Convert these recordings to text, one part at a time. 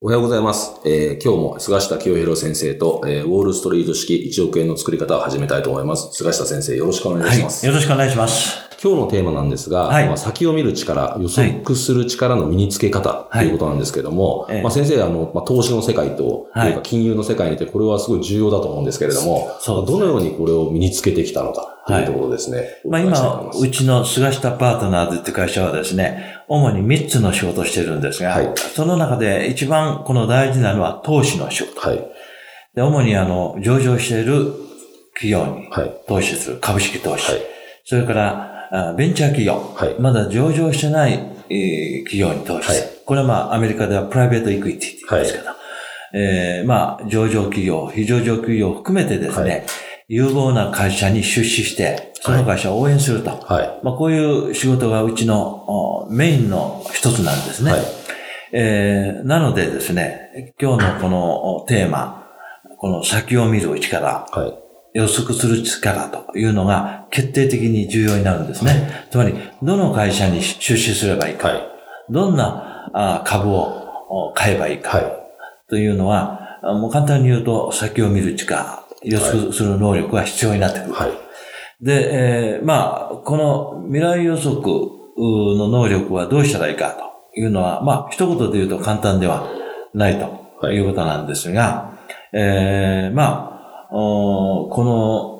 おはようございます。えー、今日も菅下清弘先生と、えー、ウォールストリート式1億円の作り方を始めたいと思います。菅下先生、よろしくお願いします。はい、よろしくお願いします。今日のテーマなんですが、はい、まあ、先を見る力、予測する力の身につけ方ということなんですけども、はい、まあ、先生、あの、まあ、投資の世界と、というか金融の世界にて、これはすごい重要だと思うんですけれども、そうどのようにこれを身につけてきたのかというところですね。まあ今、うちの菅下パートナーズって会社はですね、主に3つの仕事をしてるんですが、はい、その中で一番この大事なのは投資の仕事。はい、で主にあの、上場している企業に投資する、株式投資。はい、それからベンチャー企業、はい、まだ上場してない、えー、企業に投資、はい、これはまあ、アメリカではプライベートイクイティって言うんですけど、はい、えー、まあ、上場企業、非上場企業を含めてですね、有望な会社に出資して、その会社を応援すると。はい、まあ、こういう仕事がうちのメインの一つなんですね。はい、えー、なのでですね、今日のこのテーマ、この先を見る力、はい予測する力というのが決定的に重要になるんですね。はい、つまり、どの会社に出資すればいいか、はい、どんな株を買えばいいか、はい、というのは、もう簡単に言うと、先を見る力、予測する能力が必要になってくる。で、えー、まあ、この未来予測の能力はどうしたらいいかというのは、まあ、一言で言うと簡単ではないということなんですが、えー、まあ、この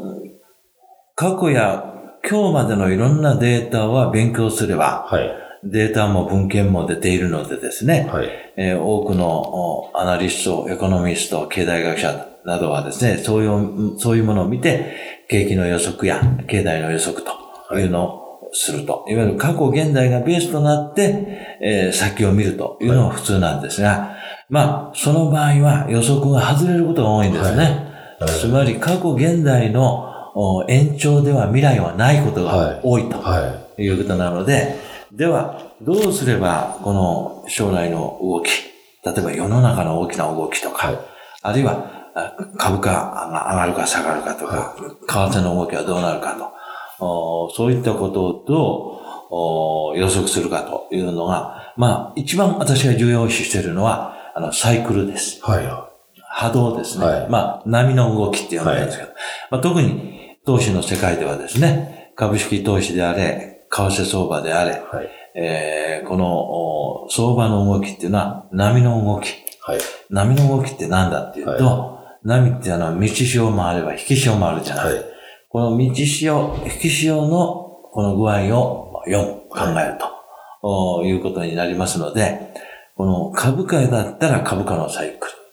過去や今日までのいろんなデータは勉強すれば、はい、データも文献も出ているのでですね、はい。えー、多くのアナリスト、エコノミスト、経済学者などはですね、そういう、そういうものを見て、景気の予測や経済の予測とい。うのをすると。はい、いわゆる過去現代がベースとなって、えー、先を見るというのが普通なんですが、はい、まあ、その場合は予測が外れることが多いんですね。はいつまり過去現代の延長では未来はないことが多いとい。うことなので、では、どうすればこの将来の動き、例えば世の中の大きな動きとか、はい、あるいは株価が上がるか下がるかとか、為替の動きはどうなるかと、そういったことをどう予測するかというのが、まあ、一番私が重要視しているのは、あの、サイクルです。はい波動ですね。はい、まあ、波の動きって呼んでるんですけど、はい、まあ、特に投資の世界ではですね、株式投資であれ、為替相場であれ、はい、えー、この相場の動きっていうのは波の動き。はい、波の動きって何だっていうと、波っていうのは道潮もあれば引き潮もあるじゃない。はい、この道潮、引き潮のこの具合を読む、考えると、い、うことになりますので、この株価だったら株価のサイクル。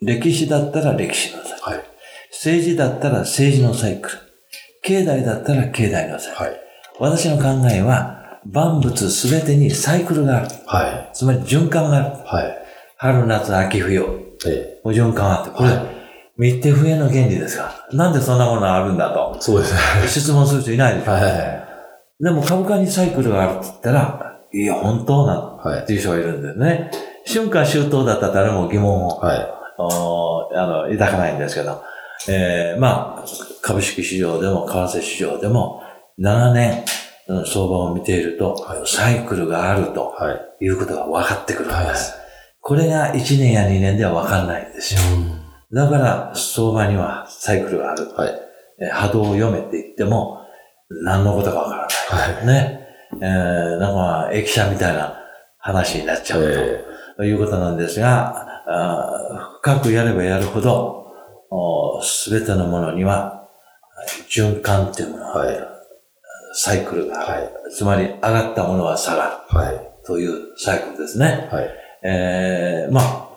歴史だったら歴史のサイクル。はい、政治だったら政治のサイクル。経済だったら経済のサイクル。はい、私の考えは、万物すべてにサイクルがある。はい、つまり循環がある。はい、春、夏、秋、冬。ええ、循環あって。これ、はい、密手笛の原理ですが、なんでそんなものがあるんだと。そうですね。質問する人いないでしょ？はい、でも株価にサイクルがあるって言ったら、いや、本当なの、はい、っていう人がいるんですね。春夏秋冬だったら誰も疑問を。はいあの、抱かないんですけど、えー、まあ、株式市場でも為替市場でも、長年、相場を見ていると、はい、サイクルがあるとい。うことが分かってくるんです。はい、これが1年や2年では分かんないんですよ。だから、相場にはサイクルがある。はい、波動を読めって言っても、何のことか分からない、ね。えー、なんか、駅舎みたいな話になっちゃうということなんですが、深くやればやるほど、すべてのものには、循環っていうものが、はい、サイクルが、はい、つまり上がったものは下がる、はい、というサイクルですね。はい、えー、まあ、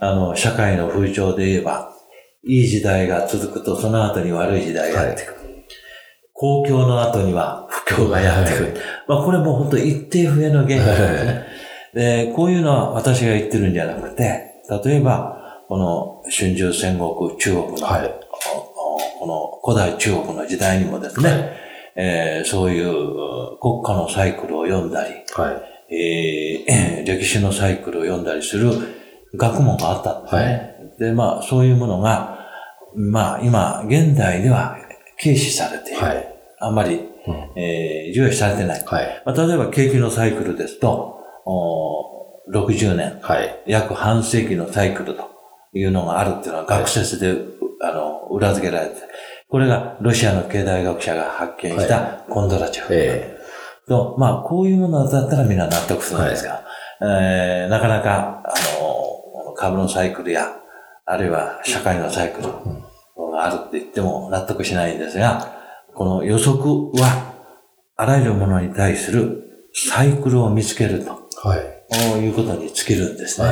あの、社会の風潮で言えば、いい時代が続くと、その後に悪い時代がやってくる。はい、公共の後には不況がやってくる。はい、まあ、これも本当一定不変の現象ですね。で、こういうのは私が言ってるんじゃなくて、例えば、この春秋戦国中国の、はい、この古代中国の時代にもですね、はい、えー、そういう国家のサイクルを読んだり、はい、えー、歴史のサイクルを読んだりする学問があったんですね。はい、で、まあ、そういうものが、まあ、今、現代では軽視されている。はい、あんまり、うん、えー、重要視されてない。はい、まあ、例えば、景気のサイクルですと、お60年、はい、約半世紀のサイクルというのがあるっていうのは学説で、はい、あの、裏付けられて、これがロシアの経済学者が発見したコンドラチョフ。えー、と、まあ、こういうものだったらみんな納得するんですが、えー、なかなか、あの、株のサイクルや、あるいは社会のサイクルがあるって言っても納得しないんですが、この予測は、あらゆるものに対するサイクルを見つけると。はい。いうことに尽きるんですね。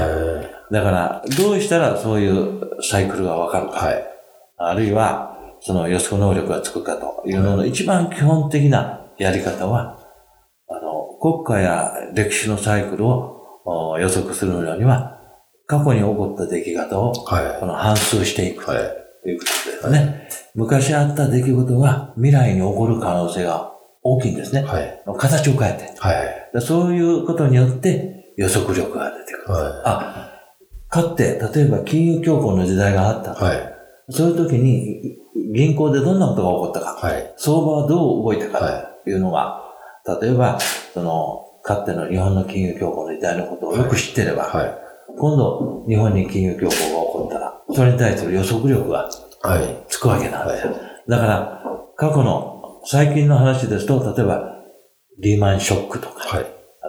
だから、どうしたらそういうサイクルがわかるか。はい。あるいは、その予測能力がつくかというのの一番基本的なやり方は、あの、国家や歴史のサイクルを予測するのには、過去に起こった出来事を、この反数していくということですね。はい、昔あった出来事が未来に起こる可能性が大きいんですね。はい、形を変えて、はい、そういうことによって予測力が出てくる。はい、あ、かって、例えば金融恐慌の時代があった。はい、そういう時に銀行でどんなことが起こったか、はい、相場はどう動いたかとい。うのが、例えば、その、かつての日本の金融恐慌の時代のことをよく知ってれば、はい、今度日本に金融恐慌が起こったら、それに対する予測力がつくわけなんですよ。だから、過去の最近の話ですと、例えば、リーマンショックとか、はい、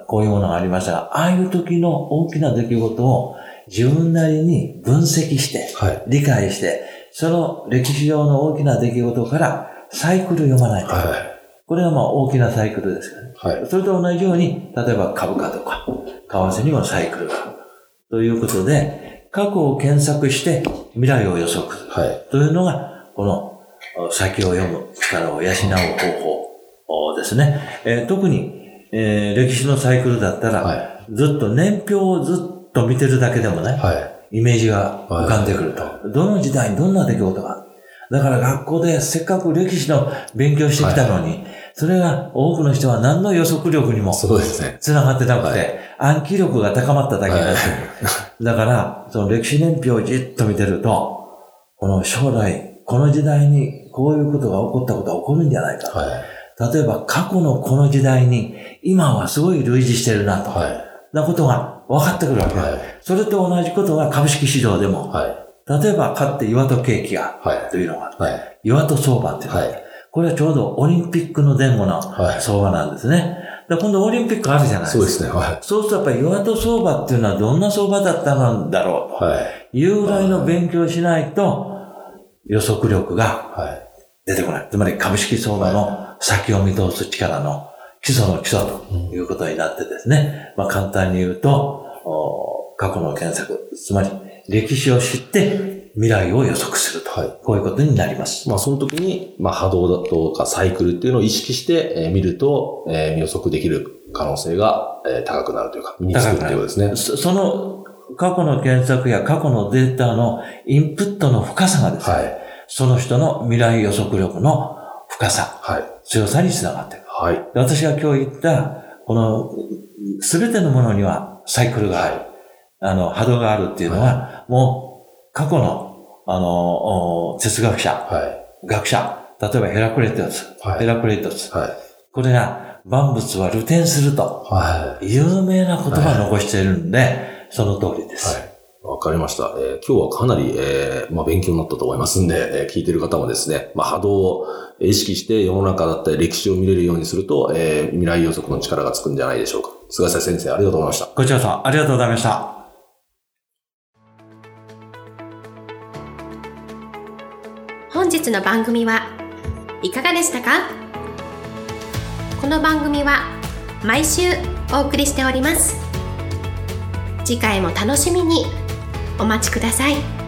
こういうものがありましたが、ああいう時の大きな出来事を自分なりに分析して、はい、理解して、その歴史上の大きな出来事からサイクル読まないと。はいこれはまあ大きなサイクルですからね。はい。それと同じように、例えば株価とか、為替にもサイクルがある。ということで、過去を検索して未来を予測。はい。というのが、この先を読む力を養う方法ですね。えー、特に、えー、歴史のサイクルだったら、はい、ずっと年表をずっと見てるだけでもね、はい、イメージが浮かんでくると。はい、どの時代にどんな出来事がだから学校でせっかく歴史の勉強してきたのに、はいそれが多くの人は何の予測力にもそうですね。繋がってなくて、暗記力が高まっただけになってる。だから、その歴史年表をじっと見てると、この将来、この時代にこういうことが起こったことが起こるんじゃないか。はい、例えば、過去のこの時代に、今はすごい類似してるなと。はい、なことが分かってくるわけはい、それと同じことが株式市場でも、はい、例えば、かって岩戸景気が、というのが、はい、岩戸相場っていうのが、はいこれはちょうどオリンピックの前後の相場なんですね。はい、今度オリンピックあるじゃないですか。そうですね。はい。そうするとやっぱり岩戸相場っていうのはどんな相場だったんだろうと。はい。いうぐらいの勉強しないと予測力が出てこない。つまり株式相場の先を見通す力の基礎の基礎ということになってですね。まあ簡単に言うと、過去の検索、つまり歴史を知って未来を予測すると。はい、こういうことになります。まあ、その時に、まあ、波動だとかサイクルっていうのを意識して、えー、見ると、えー、予測できる可能性が、えー、高くなるというか、身につくっていうことですね。その、過去の検索や過去のデータのインプットの深さがですね、はい、その人の未来予測力の深さ、はい、強さにつながっている。はい、私が今日言った、この、すべてのものにはサイクルがある。はい、あの、波動があるっていうのは、はい、もう、過去のあの、哲学者、はい、学者、例えばヘラクレトス、はい、ヘラクレトス、はい、これが万物は流転すると、はい、有名な言葉を残しているんで、その通りです。はいわかりました。えー、今日はかなり、えー、まあ、勉強になったと思いますんで、えー、聞いてる方もですね、まあ、波動を意識して世の中だったり歴史を見れるようにすると、えー、未来予測の力がつくんじゃないでしょうか。菅瀬先生、ありがとうございました。こちらさん、ありがとうございました。本日の番組はいかがでしたか？この番組は毎週お送りしております次回も楽しみにお待ちください。